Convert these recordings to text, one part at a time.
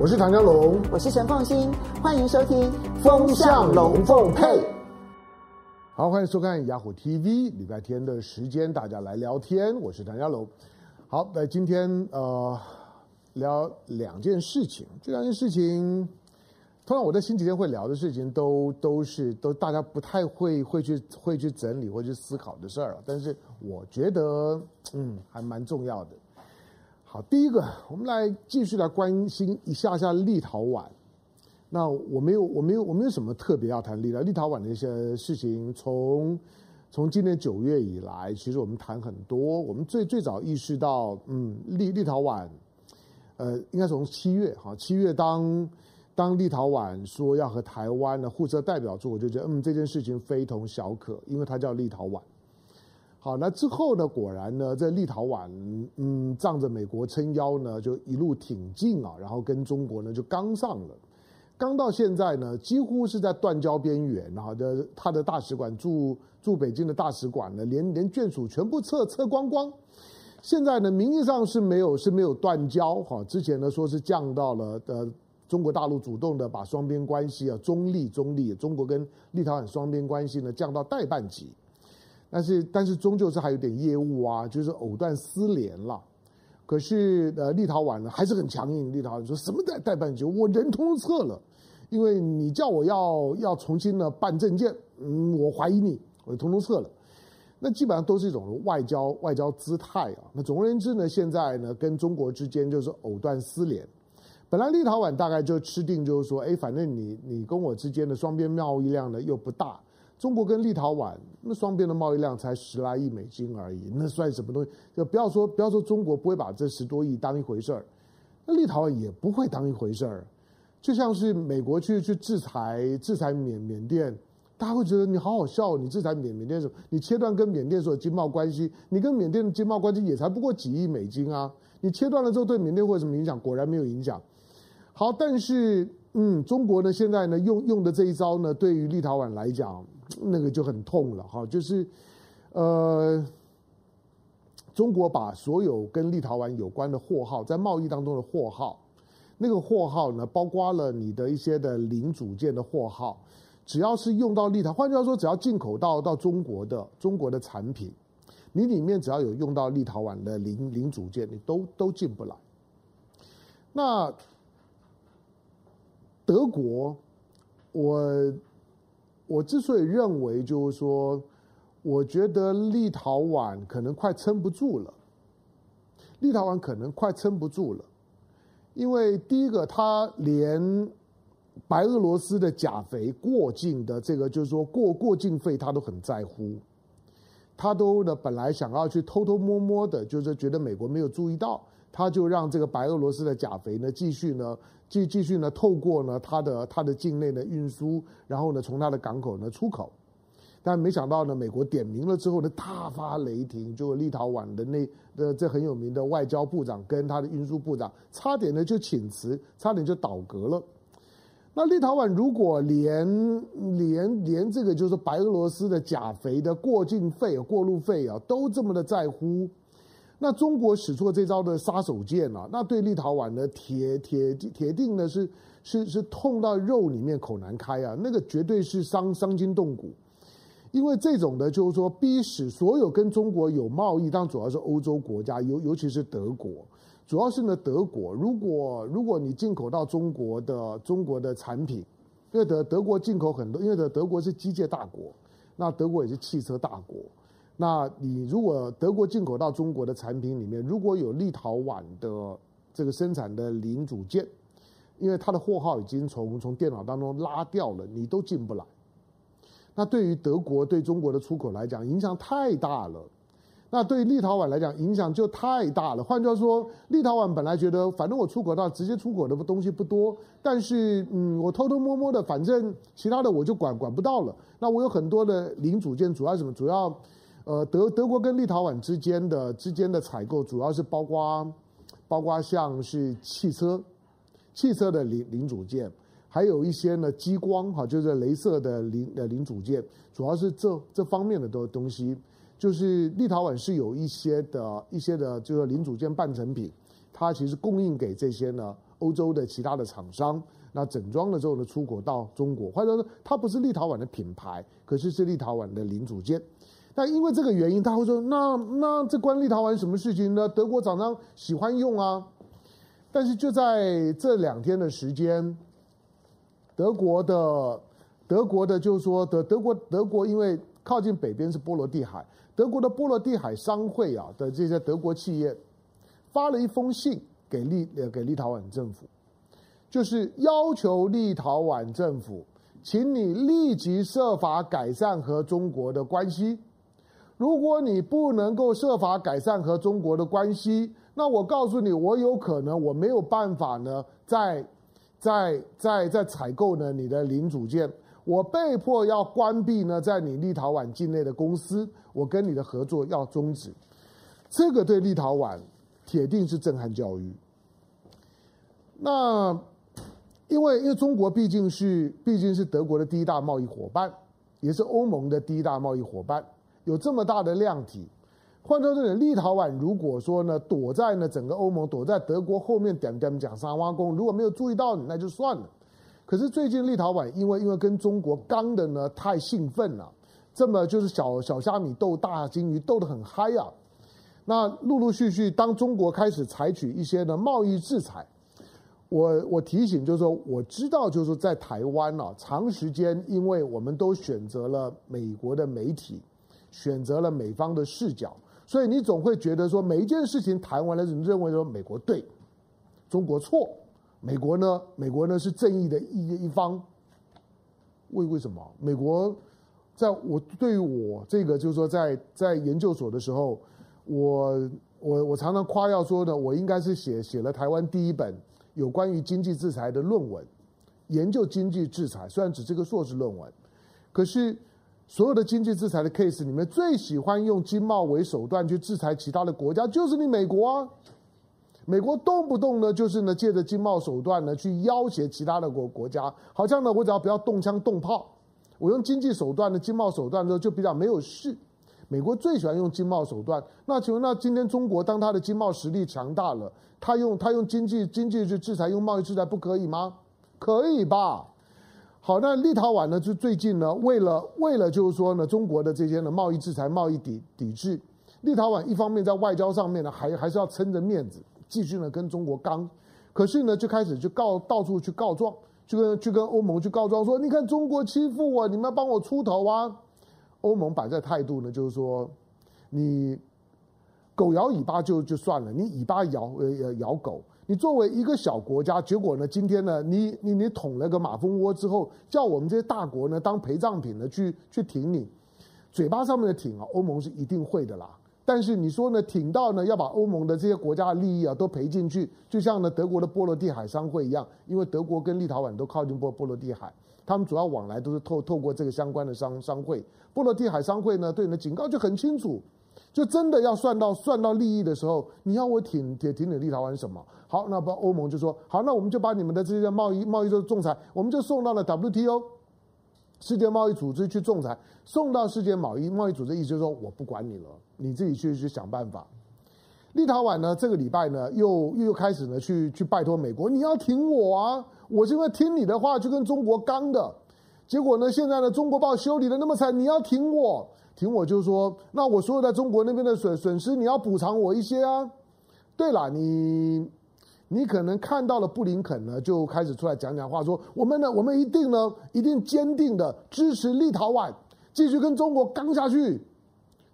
我是唐湘龙，我是陈凤新，欢迎收听《风向龙凤配》。好，欢迎收看雅虎 TV，礼拜天的时间，大家来聊天。我是唐湘龙。好，那今天呃聊两件事情，这两件事情，通常我在星期天会聊的事情都，都都是都大家不太会会去会去整理或去思考的事儿，但是我觉得嗯还蛮重要的。好，第一个，我们来继续来关心一下下立陶宛。那我没有，我没有，我没有什么特别要谈立陶立陶宛的一些事情。从从今年九月以来，其实我们谈很多。我们最最早意识到，嗯，立立陶宛，呃，应该从七月哈，七月当当立陶宛说要和台湾的互设代表处，我就觉得，嗯，这件事情非同小可，因为它叫立陶宛。好，那之后呢？果然呢，在立陶宛，嗯，仗着美国撑腰呢，就一路挺进啊，然后跟中国呢就刚上了，刚到现在呢，几乎是在断交边缘。然后的他的大使馆驻驻北京的大使馆呢，连连眷属全部撤撤光光。现在呢，名义上是没有是没有断交哈，之前呢说是降到了呃中国大陆主动的把双边关系啊中立中立，中国跟立陶宛双边关系呢降到代办级。但是，但是终究是还有点业务啊，就是藕断丝连了。可是，呃，立陶宛呢还是很强硬。立陶宛说什么代代办局，我人通通撤了，因为你叫我要要重新的办证件，嗯，我怀疑你，我通通撤了。那基本上都是一种外交外交姿态啊。那总而言之呢，现在呢跟中国之间就是藕断丝连。本来立陶宛大概就吃定，就是说，哎，反正你你跟我之间的双边贸易量呢又不大。中国跟立陶宛那双边的贸易量才十来亿美金而已，那算什么东西？就不要说不要说中国不会把这十多亿当一回事儿，那立陶宛也不会当一回事儿。就像是美国去去制裁制裁缅缅甸，大家会觉得你好好笑，你制裁缅缅甸的时候，你切断跟缅甸所有经贸关系，你跟缅甸的经贸关系也才不过几亿美金啊，你切断了之后对缅甸会有什么影响？果然没有影响。好，但是嗯，中国呢现在呢用用的这一招呢，对于立陶宛来讲。那个就很痛了哈，就是，呃，中国把所有跟立陶宛有关的货号，在贸易当中的货号，那个货号呢，包括了你的一些的零组件的货号，只要是用到立陶，换句话说，只要进口到到中国的中国的产品，你里面只要有用到立陶宛的零零组件，你都都进不来。那德国，我。我之所以认为，就是说，我觉得立陶宛可能快撑不住了。立陶宛可能快撑不住了，因为第一个，他连白俄罗斯的钾肥过境的这个，就是说过过境费，他都很在乎。他都呢，本来想要去偷偷摸摸的，就是觉得美国没有注意到。他就让这个白俄罗斯的钾肥呢继续呢继继续呢透过呢他的他的境内的运输，然后呢从他的港口呢出口，但没想到呢美国点名了之后呢大发雷霆，就立陶宛的那的这很有名的外交部长跟他的运输部长差点呢就请辞，差点就倒戈了。那立陶宛如果连连连这个就是白俄罗斯的钾肥的过境费过路费啊都这么的在乎。那中国使出这招的杀手锏啊，那对立陶宛呢，铁铁铁定呢是是是痛到肉里面口难开啊，那个绝对是伤伤筋动骨，因为这种的，就是说逼使所有跟中国有贸易，当主要是欧洲国家，尤尤其是德国，主要是呢德国，如果如果你进口到中国的中国的产品，因为德德国进口很多，因为德德国是机械大国，那德国也是汽车大国。那你如果德国进口到中国的产品里面，如果有立陶宛的这个生产的零组件，因为它的货号已经从从电脑当中拉掉了，你都进不来。那对于德国对中国的出口来讲，影响太大了。那对于立陶宛来讲，影响就太大了。换句话说，立陶宛本来觉得，反正我出口到直接出口的东西不多，但是嗯，我偷偷摸摸的，反正其他的我就管管不到了。那我有很多的零组件，主要什么？主要呃，德德国跟立陶宛之间的之间的采购，主要是包括包括像是汽车汽车的零零组件，还有一些呢激光哈，就是镭射的零的零组件，主要是这这方面的东东西。就是立陶宛是有一些的一些的，就是零组件半成品，它其实供应给这些呢欧洲的其他的厂商，那整装了之后呢，出口到中国。或者说，它不是立陶宛的品牌，可是是立陶宛的零组件。那因为这个原因，他会说：那那这关立陶宛什么事情呢？德国厂商喜欢用啊。但是就在这两天的时间，德国的德国的就是说德德国德国因为靠近北边是波罗的海，德国的波罗的海商会啊的这些德国企业发了一封信给立给立陶宛政府，就是要求立陶宛政府，请你立即设法改善和中国的关系。如果你不能够设法改善和中国的关系，那我告诉你，我有可能我没有办法呢，在在在在采购呢你的零组件，我被迫要关闭呢在你立陶宛境内的公司，我跟你的合作要终止。这个对立陶宛铁定是震撼教育。那因为因为中国毕竟是毕竟是德国的第一大贸易伙伴，也是欧盟的第一大贸易伙伴，有这么大的量体。换到这里，立陶宛如果说呢，躲在呢整个欧盟，躲在德国后面点点讲沙挖工，如果没有注意到你，那就算了。可是最近立陶宛因为因为跟中国刚的呢太兴奋了，这么就是小小虾米斗大鲸鱼斗得很嗨啊。那陆陆续续，当中国开始采取一些呢贸易制裁，我我提醒就是说，我知道就是说在台湾啊，长时间因为我们都选择了美国的媒体，选择了美方的视角。所以你总会觉得说，每一件事情谈完了，你认为说美国对，中国错，美国呢，美国呢是正义的一一方。为为什么？美国在我对于我这个就是说在，在研究所的时候，我我我常常夸耀说呢，我应该是写写了台湾第一本有关于经济制裁的论文，研究经济制裁，虽然只是个硕士论文，可是。所有的经济制裁的 case 里面，最喜欢用经贸为手段去制裁其他的国家，就是你美国啊！美国动不动呢，就是呢借着经贸手段呢去要挟其他的国国家，好像呢我只要不要动枪动炮，我用经济手段的经贸手段呢就比较没有事。美国最喜欢用经贸手段，那请问那今天中国当它的经贸实力强大了，他用他用经济经济去制裁，用贸易制裁不可以吗？可以吧？好，那立陶宛呢？就最近呢，为了为了就是说呢，中国的这些呢贸易制裁、贸易抵抵制，立陶宛一方面在外交上面呢，还还是要撑着面子，继续呢跟中国刚，可是呢就开始就告到处去告状，去跟去跟欧盟去告状，说你看中国欺负我，你们要帮我出头啊！欧盟摆在态度呢，就是说你狗摇尾巴就就算了，你尾巴摇呃咬狗。你作为一个小国家，结果呢？今天呢？你你你捅了个马蜂窝之后，叫我们这些大国呢当陪葬品呢去去挺你，嘴巴上面的挺啊，欧盟是一定会的啦。但是你说呢？挺到呢要把欧盟的这些国家的利益啊都赔进去，就像呢德国的波罗的海商会一样，因为德国跟立陶宛都靠近波波罗的海，他们主要往来都是透透过这个相关的商商会。波罗的海商会呢对你的警告就很清楚。就真的要算到算到利益的时候，你要我挺挺挺你立陶宛什么？好，那不欧盟就说好，那我们就把你们的这些贸易贸易的仲裁，我们就送到了 WTO 世界贸易组织去仲裁，送到世界贸易贸易组织，意思就是说我不管你了，你自己去去想办法。立陶宛呢，这个礼拜呢，又又开始呢去去拜托美国，你要挺我啊！我是因为听你的话就跟中国刚的，结果呢，现在呢，中国把我修理的那么惨，你要挺我。停我就说，那我所有在中国那边的损损失，你要补偿我一些啊。对了，你你可能看到了布林肯呢，就开始出来讲讲话，说我们呢，我们一定呢，一定坚定的支持立陶宛继续跟中国刚下去。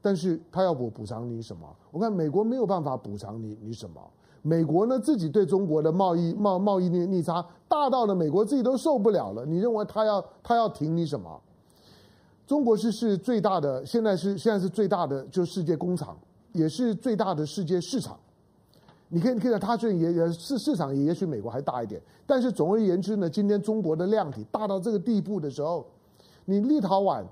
但是他要补补偿你什么？我看美国没有办法补偿你你什么。美国呢，自己对中国的贸易贸贸易逆逆差大到了美国自己都受不了了。你认为他要他要挺你什么？中国是是最大的，现在是现在是最大的，就是世界工厂，也是最大的世界市场。你可以看到，它这也也市市场也也许美国还大一点，但是总而言之呢，今天中国的量体大到这个地步的时候，你立陶宛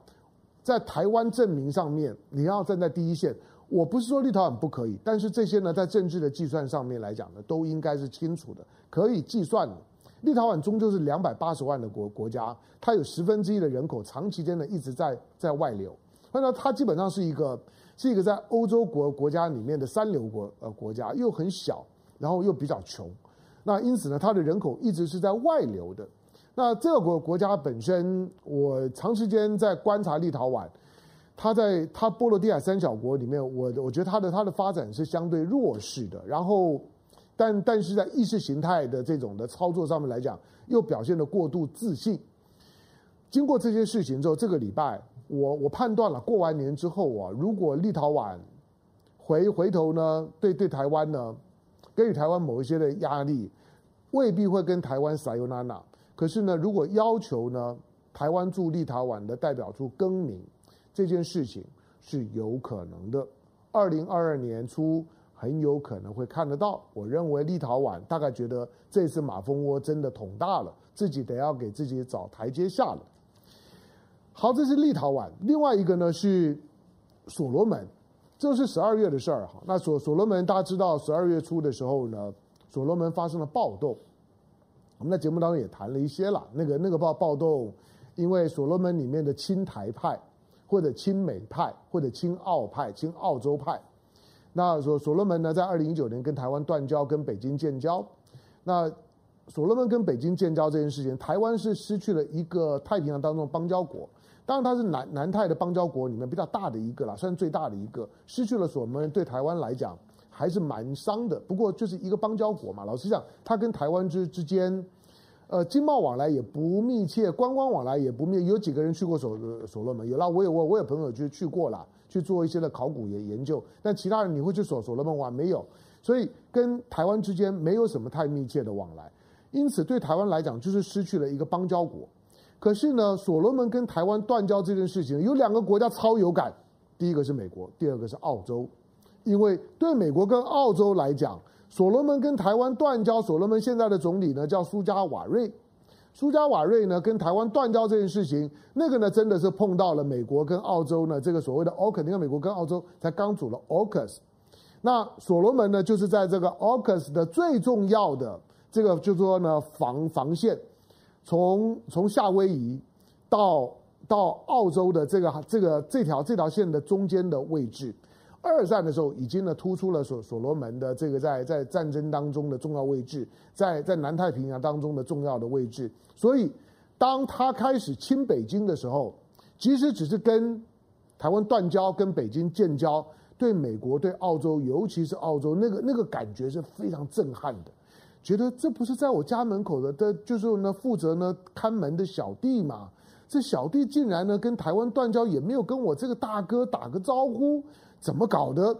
在台湾证明上面，你要站在第一线。我不是说立陶宛不可以，但是这些呢，在政治的计算上面来讲呢，都应该是清楚的，可以计算的。立陶宛终究是两百八十万的国国家，它有十分之一的人口长期间呢一直在在外流，那么它基本上是一个是一个在欧洲国国家里面的三流国呃国家，又很小，然后又比较穷，那因此呢，它的人口一直是在外流的。那这个国国家本身，我长时间在观察立陶宛，它在它波罗的海三小国里面，我我觉得它的它的发展是相对弱势的。然后，但但是在意识形态的这种的操作上面来讲，又表现得过度自信。经过这些事情之后，这个礼拜我我判断了，过完年之后啊，如果立陶宛回回头呢，对对台湾呢，给予台湾某一些的压力，未必会跟台湾撒尤那拉。可是呢，如果要求呢，台湾驻立陶宛的代表处更名，这件事情是有可能的。二零二二年初很有可能会看得到。我认为立陶宛大概觉得这次马蜂窝真的捅大了，自己得要给自己找台阶下了。好，这是立陶宛。另外一个呢是所罗门，这是十二月的事儿哈。那所所罗门大家知道，十二月初的时候呢，所罗门发生了暴动。我们在节目当中也谈了一些了，那个那个暴暴动，因为所罗门里面的亲台派，或者亲美派，或者亲澳派、亲澳洲派，那所所罗门呢，在二零一九年跟台湾断交，跟北京建交。那所罗门跟北京建交这件事情，台湾是失去了一个太平洋当中的邦交国，当然它是南南太的邦交国里面比较大的一个啦，算最大的一个，失去了所罗门对台湾来讲。还是蛮伤的，不过就是一个邦交国嘛。老实讲，它跟台湾之之间，呃，经贸往来也不密切，观光往来也不密。有几个人去过所所罗门？有啦，我有我我有朋友就去过了，去做一些的考古研研究。但其他人你会去所所罗门玩没有？所以跟台湾之间没有什么太密切的往来。因此对台湾来讲，就是失去了一个邦交国。可是呢，所罗门跟台湾断交这件事情，有两个国家超有感，第一个是美国，第二个是澳洲。因为对美国跟澳洲来讲，所罗门跟台湾断交，所罗门现在的总理呢叫苏加瓦瑞，苏加瓦瑞呢跟台湾断交这件事情，那个呢真的是碰到了美国跟澳洲呢这个所谓的 AUKUS，你看美国跟澳洲才刚组了 AUKUS，那所罗门呢就是在这个 AUKUS 的最重要的这个就是说呢防防线，从从夏威夷到到澳洲的这个这个这条这条线的中间的位置。二战的时候，已经呢突出了所所罗门的这个在在战争当中的重要位置，在在南太平洋当中的重要的位置。所以，当他开始亲北京的时候，即使只是跟台湾断交、跟北京建交，对美国、对澳洲，尤其是澳洲，那个那个感觉是非常震撼的，觉得这不是在我家门口的，的就是呢负责呢看门的小弟嘛。这小弟竟然呢跟台湾断交，也没有跟我这个大哥打个招呼。怎么搞的？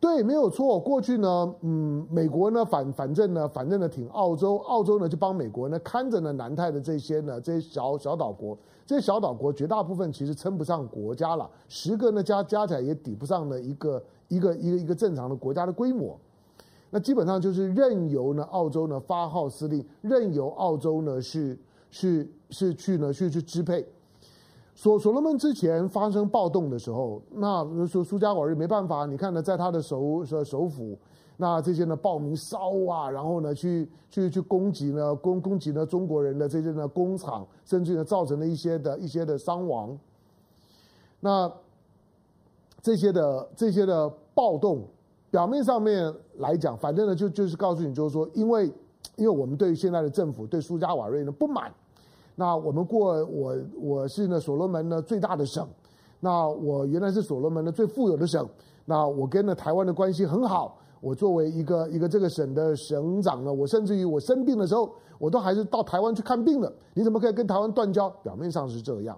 对，没有错。过去呢，嗯，美国呢反反正呢，反正呢挺澳洲，澳洲呢就帮美国呢看着呢南太的这些呢这些小小岛国，这些小岛国绝大部分其实称不上国家了，十个呢加加起来也抵不上呢一个一个一个一个正常的国家的规模。那基本上就是任由呢澳洲呢发号施令，任由澳洲呢是是是去呢去去支配。所所罗门之前发生暴动的时候，那苏苏加瓦瑞没办法，你看呢，在他的首首府，那这些呢暴民烧啊，然后呢去去去攻击呢攻攻击呢中国人的这些呢工厂，甚至呢造成了一些的一些的伤亡。那这些的这些的暴动，表面上面来讲，反正呢就就是告诉你，就是说，因为因为我们对于现在的政府对苏加瓦瑞呢不满。那我们过我我是呢所罗门呢最大的省，那我原来是所罗门的最富有的省，那我跟呢台湾的关系很好，我作为一个一个这个省的省长呢，我甚至于我生病的时候，我都还是到台湾去看病的。你怎么可以跟台湾断交？表面上是这样，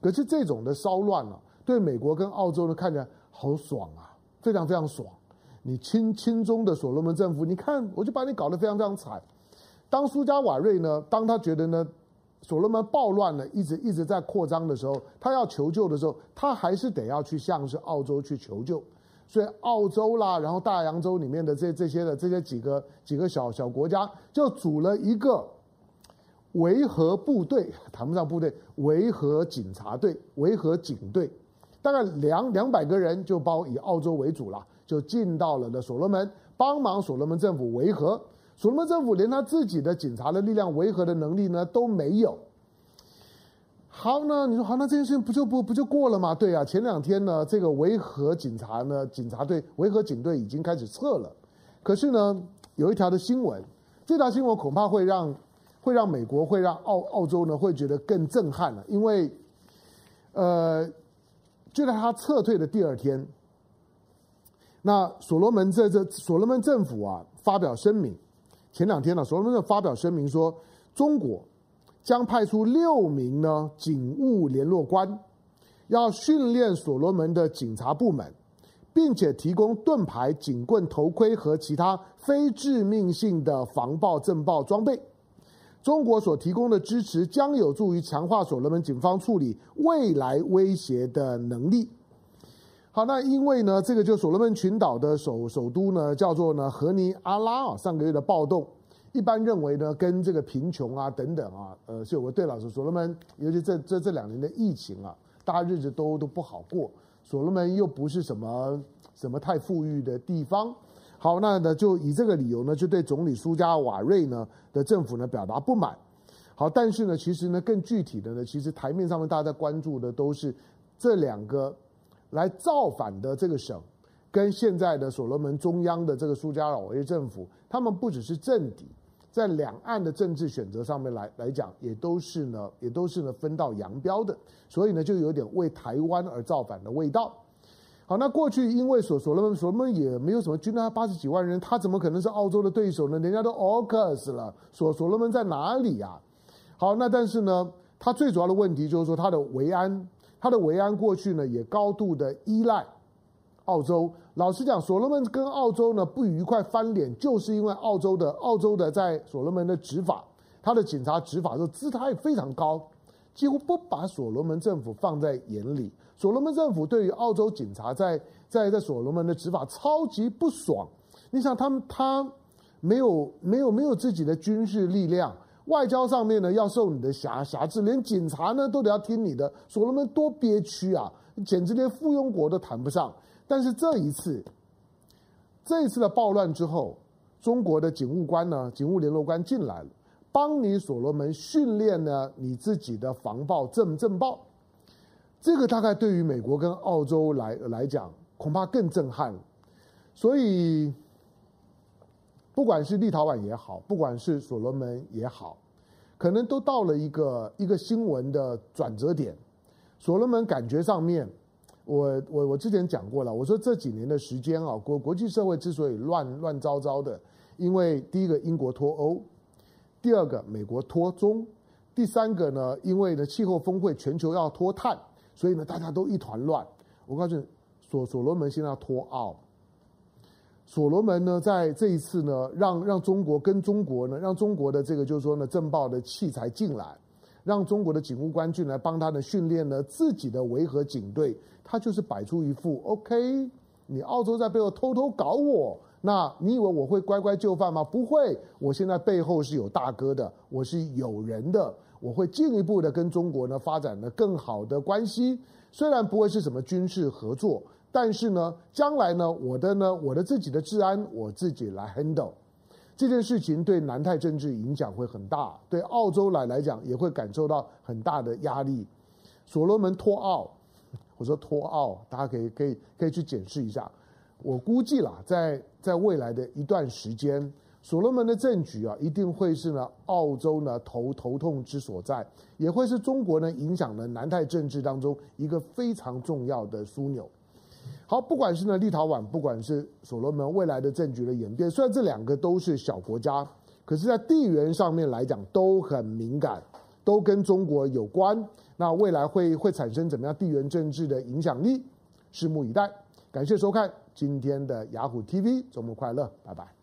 可是这种的骚乱啊，对美国跟澳洲呢看起来好爽啊，非常非常爽。你亲亲中的所罗门政府，你看我就把你搞得非常非常惨。当苏加瓦瑞呢，当他觉得呢。所罗门暴乱呢，一直一直在扩张的时候，他要求救的时候，他还是得要去向是澳洲去求救。所以澳洲啦，然后大洋洲里面的这这些的这些几个几个小小国家，就组了一个维和部队，谈不上部队，维和警察队、维和警队，大概两两百个人，就包以澳洲为主了，就进到了的所罗门，帮忙所罗门政府维和。所罗门政府连他自己的警察的力量维和的能力呢都没有。好呢，你说好，那这件事情不就不不就过了吗？对啊，前两天呢，这个维和警察呢，警察队维和警队已经开始撤了。可是呢，有一条的新闻，这条新闻恐怕会让会让美国会让澳澳洲呢会觉得更震撼了，因为呃就在他撤退的第二天，那所罗门这这所罗门政府啊发表声明，前两天呢所罗门发表声明说，中国将派出六名呢警务联络官，要训练所罗门的警察部门。并且提供盾牌、警棍、头盔和其他非致命性的防暴震爆装备。中国所提供的支持将有助于强化所罗门警方处理未来威胁的能力。好，那因为呢，这个就所罗门群岛的首首都呢，叫做呢荷尼阿拉啊，上个月的暴动，一般认为呢，跟这个贫穷啊等等啊，呃，是有个对老师，所罗门，尤其这这这两年的疫情啊，大家日子都都不好过。所罗门又不是什么什么太富裕的地方，好，那呢就以这个理由呢，就对总理苏加瓦瑞呢的政府呢表达不满。好，但是呢，其实呢更具体的呢，其实台面上面大家在关注的都是这两个来造反的这个省，跟现在的所罗门中央的这个苏加瓦瑞政府，他们不只是政敌。在两岸的政治选择上面来来讲，也都是呢，也都是呢分道扬镳的，所以呢，就有点为台湾而造反的味道。好，那过去因为所所罗门所罗门也没有什么军队，他八十几万人，他怎么可能是澳洲的对手呢？人家都 AUKUS 了，所所罗门在哪里呀？好，那但是呢，他最主要的问题就是说他的维安，他的维安过去呢也高度的依赖。澳洲，老实讲，所罗门跟澳洲呢不愉快翻脸，就是因为澳洲的澳洲的在所罗门的执法，他的警察执法的姿态非常高，几乎不把所罗门政府放在眼里。所罗门政府对于澳洲警察在在在所罗门的执法超级不爽。你想，他们他没有没有没有自己的军事力量，外交上面呢要受你的辖辖制，连警察呢都得要听你的。所罗门多憋屈啊，简直连附庸国都谈不上。但是这一次，这一次的暴乱之后，中国的警务官呢，警务联络官进来了，帮你所罗门训练呢你自己的防暴震震暴，这个大概对于美国跟澳洲来来讲，恐怕更震撼。所以，不管是立陶宛也好，不管是所罗门也好，可能都到了一个一个新闻的转折点。所罗门感觉上面。我我我之前讲过了，我说这几年的时间啊，国国际社会之所以乱乱糟糟的，因为第一个英国脱欧，第二个美国脱中，第三个呢，因为呢气候峰会全球要脱碳，所以呢大家都一团乱。我告诉你，所所罗门现在要脱澳，所罗门呢在这一次呢，让让中国跟中国呢，让中国的这个就是说呢震爆的器材进来。让中国的警务官进来帮他的训练呢，自己的维和警队，他就是摆出一副 OK，你澳洲在背后偷偷搞我，那你以为我会乖乖就范吗？不会，我现在背后是有大哥的，我是有人的，我会进一步的跟中国呢发展的更好的关系，虽然不会是什么军事合作，但是呢，将来呢，我的呢，我的自己的治安我自己来 handle。这件事情对南太政治影响会很大，对澳洲来来讲也会感受到很大的压力。所罗门脱澳，我说脱澳，大家可以可以可以去检视一下。我估计啦，在在未来的一段时间，所罗门的政局啊，一定会是呢澳洲呢头头痛之所在，也会是中国呢影响了南太政治当中一个非常重要的枢纽。好，不管是呢立陶宛，不管是所罗门未来的政局的演变，虽然这两个都是小国家，可是，在地缘上面来讲都很敏感，都跟中国有关。那未来会会产生怎么样地缘政治的影响力？拭目以待。感谢收看今天的雅虎 TV，周末快乐，拜拜。